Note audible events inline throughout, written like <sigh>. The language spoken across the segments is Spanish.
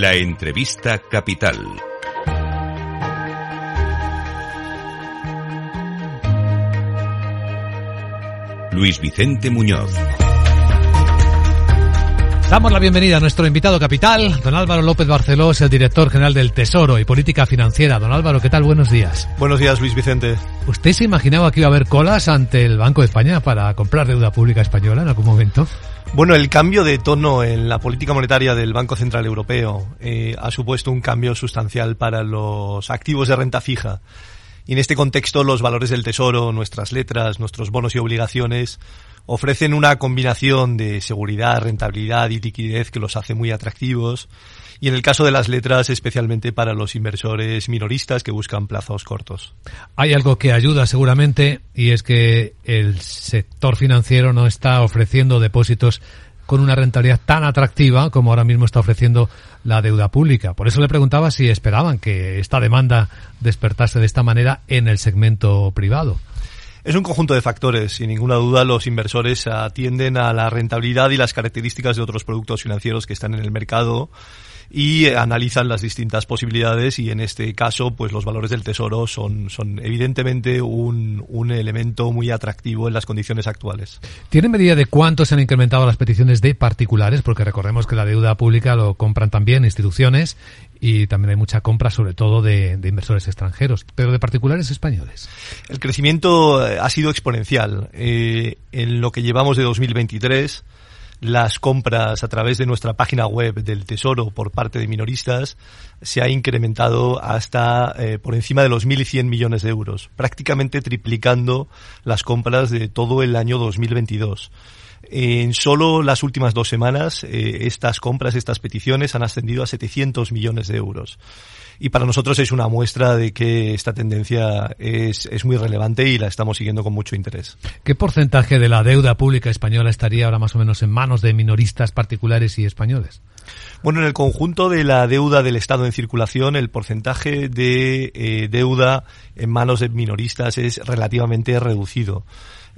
La entrevista capital. Luis Vicente Muñoz. Damos la bienvenida a nuestro invitado capital, don Álvaro López Barceló, es el director general del Tesoro y Política Financiera. Don Álvaro, ¿qué tal? Buenos días. Buenos días, Luis Vicente. ¿Usted se imaginaba que iba a haber colas ante el Banco de España para comprar deuda pública española en algún momento? Bueno, el cambio de tono en la política monetaria del Banco Central Europeo eh, ha supuesto un cambio sustancial para los activos de renta fija. Y en este contexto los valores del Tesoro, nuestras letras, nuestros bonos y obligaciones ofrecen una combinación de seguridad, rentabilidad y liquidez que los hace muy atractivos. Y en el caso de las letras, especialmente para los inversores minoristas que buscan plazos cortos. Hay algo que ayuda seguramente y es que el sector financiero no está ofreciendo depósitos con una rentabilidad tan atractiva como ahora mismo está ofreciendo la deuda pública. Por eso le preguntaba si esperaban que esta demanda despertase de esta manera en el segmento privado. Es un conjunto de factores. Sin ninguna duda, los inversores atienden a la rentabilidad y las características de otros productos financieros que están en el mercado y analizan las distintas posibilidades y en este caso pues los valores del tesoro son, son evidentemente un, un elemento muy atractivo en las condiciones actuales. ¿Tienen medida de cuánto se han incrementado las peticiones de particulares? Porque recordemos que la deuda pública lo compran también instituciones y también hay mucha compra sobre todo de, de, inversores extranjeros, pero de particulares españoles. El crecimiento ha sido exponencial. Eh, en lo que llevamos de 2023 las compras a través de nuestra página web del Tesoro por parte de minoristas se ha incrementado hasta eh, por encima de los 1.100 millones de euros, prácticamente triplicando las compras de todo el año 2022. En solo las últimas dos semanas, eh, estas compras, estas peticiones han ascendido a 700 millones de euros y para nosotros es una muestra de que esta tendencia es, es muy relevante y la estamos siguiendo con mucho interés. ¿Qué porcentaje de la deuda pública española estaría ahora más o menos en manos de minoristas particulares y españoles? Bueno, en el conjunto de la deuda del Estado en circulación, el porcentaje de eh, deuda en manos de minoristas es relativamente reducido.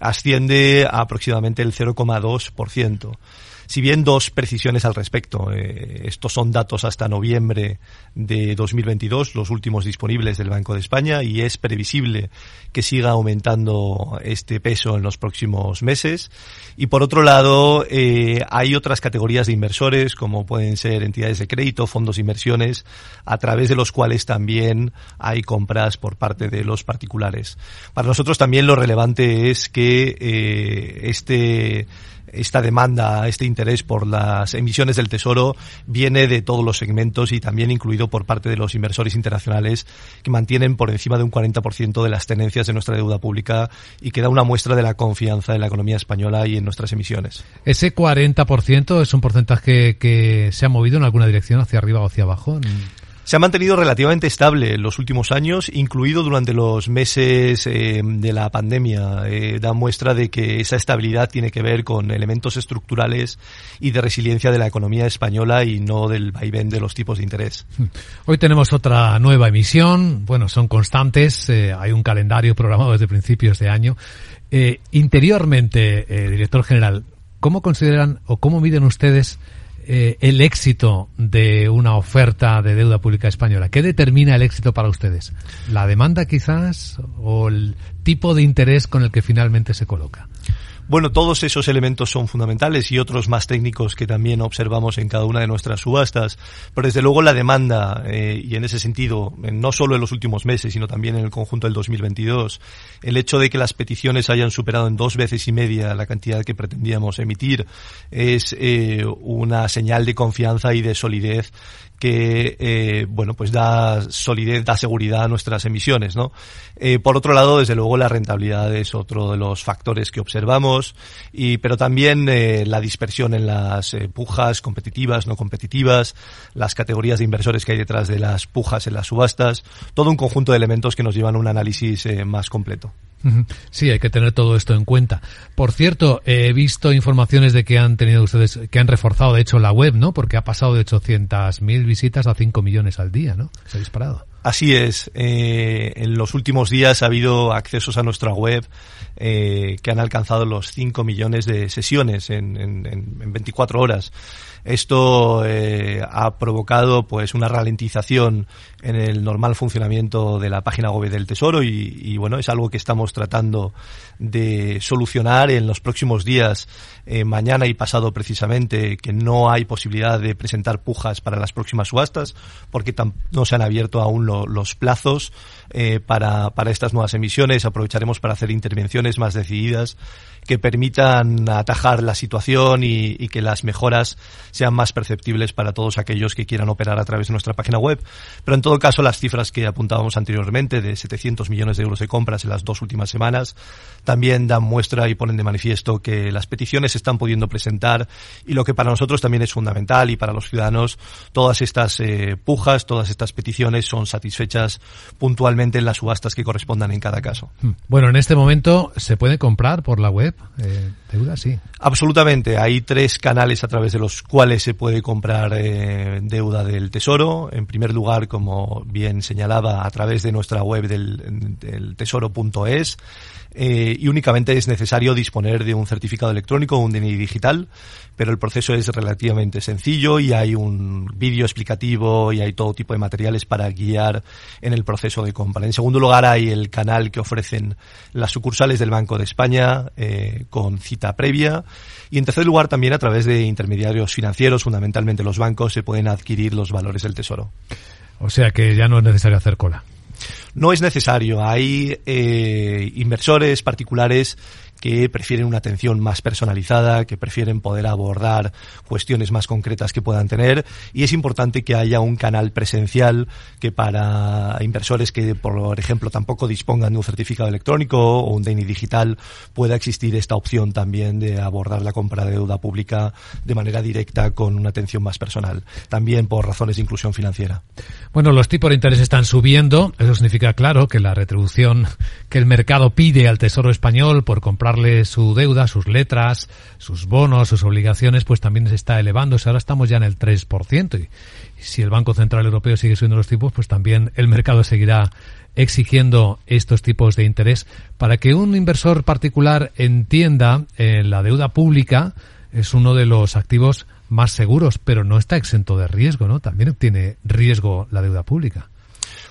Asciende a aproximadamente el 0,2%. Si bien dos precisiones al respecto. Eh, estos son datos hasta noviembre de 2022, los últimos disponibles del Banco de España, y es previsible que siga aumentando este peso en los próximos meses. Y por otro lado, eh, hay otras categorías de inversores, como pueden ser entidades de crédito, fondos de inversiones, a través de los cuales también hay compras por parte de los particulares. Para nosotros también lo relevante es que eh, este esta demanda, este interés por las emisiones del Tesoro viene de todos los segmentos y también incluido por parte de los inversores internacionales que mantienen por encima de un 40% de las tenencias de nuestra deuda pública y que da una muestra de la confianza en la economía española y en nuestras emisiones. ¿Ese 40% es un porcentaje que se ha movido en alguna dirección hacia arriba o hacia abajo? Se ha mantenido relativamente estable los últimos años, incluido durante los meses eh, de la pandemia. Eh, da muestra de que esa estabilidad tiene que ver con elementos estructurales y de resiliencia de la economía española y no del vaivén de los tipos de interés. Hoy tenemos otra nueva emisión. Bueno, son constantes. Eh, hay un calendario programado desde principios de año. Interiormente, director general, ¿cómo consideran o cómo miden ustedes eh, el éxito de una oferta de deuda pública española? ¿Qué determina el éxito para ustedes? ¿La demanda quizás o el tipo de interés con el que finalmente se coloca? Bueno, todos esos elementos son fundamentales y otros más técnicos que también observamos en cada una de nuestras subastas. Pero desde luego la demanda, eh, y en ese sentido, no solo en los últimos meses, sino también en el conjunto del 2022, el hecho de que las peticiones hayan superado en dos veces y media la cantidad que pretendíamos emitir es eh, una señal de confianza y de solidez que eh, bueno pues da solidez, da seguridad a nuestras emisiones, ¿no? Eh, por otro lado, desde luego la rentabilidad es otro de los factores que observamos y pero también eh, la dispersión en las eh, pujas competitivas, no competitivas, las categorías de inversores que hay detrás de las pujas en las subastas, todo un conjunto de elementos que nos llevan a un análisis eh, más completo. Sí, hay que tener todo esto en cuenta. Por cierto, he visto informaciones de que han tenido ustedes, que han reforzado de hecho la web, ¿no? Porque ha pasado de 800.000 visitas a 5 millones al día, ¿no? Se ha disparado. Así es. Eh, en los últimos días ha habido accesos a nuestra web eh, que han alcanzado los 5 millones de sesiones en, en, en 24 horas. Esto eh, ha provocado pues una ralentización en el normal funcionamiento de la página web del Tesoro y, y bueno es algo que estamos tratando de solucionar en los próximos días, mañana y pasado precisamente, que no hay posibilidad de presentar pujas para las próximas subastas porque no se han abierto aún lo, los plazos eh, para, para estas nuevas emisiones. Aprovecharemos para hacer intervenciones más decididas que permitan atajar la situación y, que las mejoras sean más perceptibles para todos aquellos que quieran operar a través de nuestra página web. Pero en todo caso, las cifras que apuntábamos anteriormente de 700 millones de euros de compras en las dos últimas semanas también dan muestra y ponen de manifiesto que las peticiones se están pudiendo presentar y lo que para nosotros también es fundamental y para los ciudadanos, todas estas eh, pujas, todas estas peticiones son satisfechas puntualmente en las subastas que correspondan en cada caso. Bueno, en este momento se puede comprar por la web eh, deuda, sí. Absolutamente. Hay tres canales a través de los cuales se puede comprar eh, deuda del Tesoro. En primer lugar, como bien señalaba, a través de nuestra web del, del tesoro.es eh, y únicamente es necesario disponer de un certificado electrónico o un DNI digital, pero el proceso es relativamente sencillo y hay un vídeo explicativo y hay todo tipo de materiales para guiar en el proceso de compra. En segundo lugar, hay el canal que ofrecen las sucursales del Banco de España eh, con cita previa. Y en tercer lugar, también a través de intermediarios financieros, fundamentalmente los bancos, se pueden adquirir los valores del Tesoro. O sea que ya no es necesario hacer cola. No es necesario. Hay eh, inversores particulares que prefieren una atención más personalizada, que prefieren poder abordar cuestiones más concretas que puedan tener y es importante que haya un canal presencial que para inversores que, por ejemplo, tampoco dispongan de un certificado electrónico o un DNI digital pueda existir esta opción también de abordar la compra de deuda pública de manera directa con una atención más personal, también por razones de inclusión financiera. Bueno, los tipos de interés están subiendo, eso significa, claro, que la retribución que el mercado pide al Tesoro español por comprar comprarle su deuda, sus letras, sus bonos, sus obligaciones, pues también se está elevándose. Ahora estamos ya en el 3%. Y si el Banco Central Europeo sigue subiendo los tipos, pues también el mercado seguirá exigiendo estos tipos de interés para que un inversor particular entienda eh, la deuda pública es uno de los activos más seguros, pero no está exento de riesgo, ¿no? También tiene riesgo la deuda pública.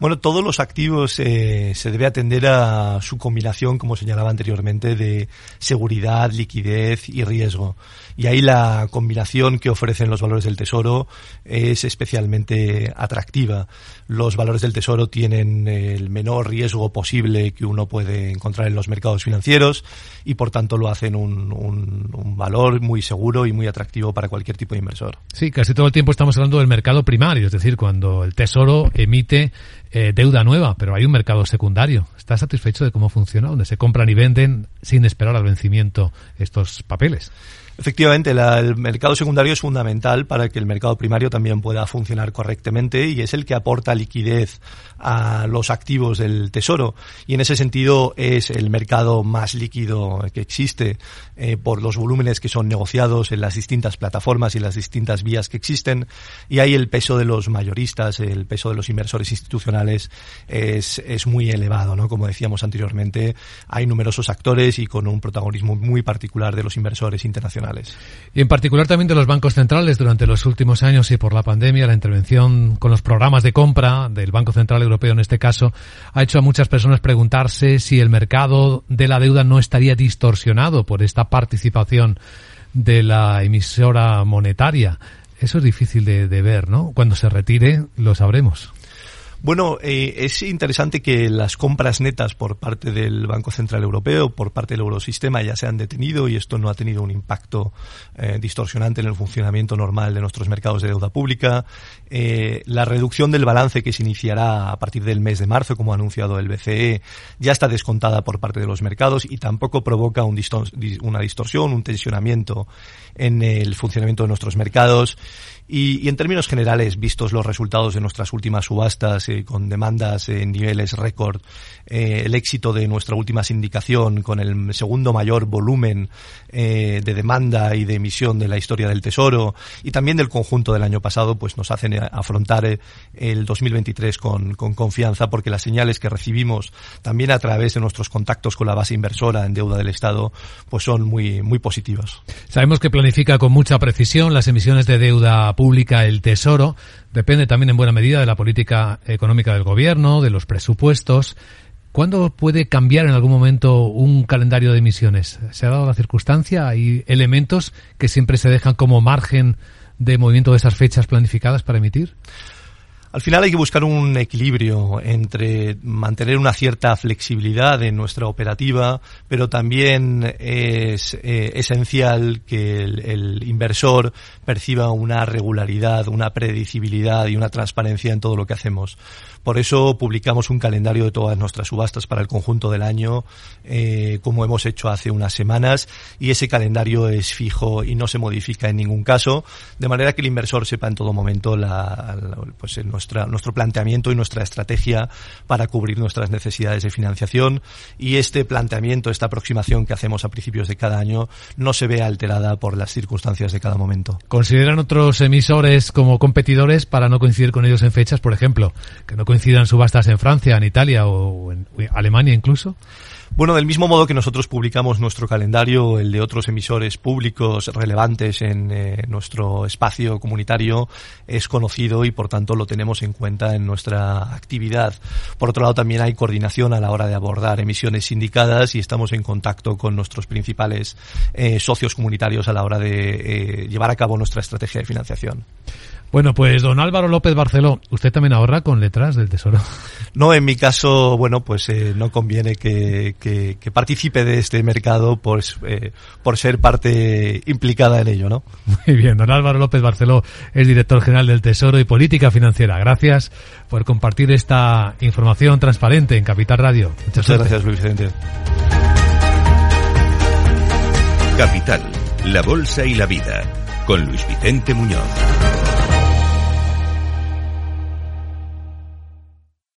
Bueno, todos los activos eh, se debe atender a su combinación, como señalaba anteriormente, de seguridad, liquidez y riesgo. Y ahí la combinación que ofrecen los valores del tesoro es especialmente atractiva. Los valores del tesoro tienen el menor riesgo posible que uno puede encontrar en los mercados financieros y por tanto lo hacen un, un, un valor muy seguro y muy atractivo para cualquier tipo de inversor. Sí, casi todo el tiempo estamos hablando del mercado primario, es decir, cuando el tesoro emite eh, deuda nueva, pero hay un mercado secundario. ¿Está satisfecho de cómo funciona? Donde se compran y venden sin esperar al vencimiento estos papeles. Efectivamente, la, el mercado secundario es fundamental para que el mercado primario también pueda funcionar correctamente y es el que aporta liquidez a los activos del tesoro y en ese sentido es el mercado más líquido que existe eh, por los volúmenes que son negociados en las distintas plataformas y las distintas vías que existen y ahí el peso de los mayoristas, el peso de los inversores institucionales es, es muy elevado, ¿no? Como decíamos anteriormente, hay numerosos actores y con un protagonismo muy particular de los inversores internacionales. Y en particular también de los bancos centrales durante los últimos años y por la pandemia, la intervención con los programas de compra del Banco Central Europeo en este caso ha hecho a muchas personas preguntarse si el mercado de la deuda no estaría distorsionado por esta participación de la emisora monetaria. Eso es difícil de, ver, ¿no? Cuando se retire lo sabremos. Bueno, eh, es interesante que las compras netas por parte del Banco Central Europeo, por parte del Eurosistema, ya se han detenido y esto no ha tenido un impacto eh, distorsionante en el funcionamiento normal de nuestros mercados de deuda pública. Eh, la reducción del balance que se iniciará a partir del mes de marzo, como ha anunciado el BCE, ya está descontada por parte de los mercados y tampoco provoca una distorsión, un tensionamiento en el funcionamiento de nuestros mercados. Y, en términos generales, vistos los resultados de nuestras últimas subastas, eh, con demandas en niveles récord, eh, el éxito de nuestra última sindicación con el segundo mayor volumen de demanda y de emisión de la historia del Tesoro y también del conjunto del año pasado, pues nos hacen afrontar el 2023 con, con confianza porque las señales que recibimos también a través de nuestros contactos con la base inversora en deuda del Estado, pues son muy, muy positivas. Sabemos que planifica con mucha precisión las emisiones de deuda pública el Tesoro. Depende también en buena medida de la política económica del gobierno, de los presupuestos. ¿Cuándo puede cambiar en algún momento un calendario de emisiones? ¿Se ha dado la circunstancia? ¿Hay elementos que siempre se dejan como margen de movimiento de esas fechas planificadas para emitir? Al final hay que buscar un equilibrio entre mantener una cierta flexibilidad en nuestra operativa, pero también es eh, esencial que el, el, inversor perciba una regularidad, una predecibilidad y una transparencia en todo lo que hacemos. Por eso publicamos un calendario de todas nuestras subastas para el conjunto del año, eh, como hemos hecho hace unas semanas, y ese calendario es fijo y no se modifica en ningún caso, de manera que el inversor sepa en todo momento la, pues nuestra, nuestro planteamiento y nuestra estrategia para cubrir nuestras necesidades de financiación y este planteamiento, esta aproximación que hacemos a principios de cada año no se ve alterada por las circunstancias de cada momento. ¿Consideran otros emisores como competidores para no coincidir con ellos en fechas, por ejemplo, que no coincidan subastas en Francia, en Italia o en Alemania incluso? Bueno, del mismo modo que nosotros publicamos nuestro calendario, el de otros emisores públicos relevantes en eh, nuestro espacio comunitario es conocido y por tanto lo tenemos en cuenta en nuestra actividad. Por otro lado, también hay coordinación a la hora de abordar emisiones sindicadas y estamos en contacto con nuestros principales eh, socios comunitarios a la hora de eh, llevar a cabo nuestra estrategia de financiación. Bueno, pues don Álvaro López Barceló, ¿usted también ahorra con letras del Tesoro? <laughs> No, en mi caso, bueno, pues eh, no conviene que, que, que, participe de este mercado por, eh, por ser parte implicada en ello, ¿no? Muy bien, don Álvaro López Barceló es director general del Tesoro y Política Financiera. Gracias por compartir esta información transparente en Capital Radio. Muchas, Muchas gracias, Luis Vicente. Capital, la Bolsa y la Vida, con Luis Vicente Muñoz.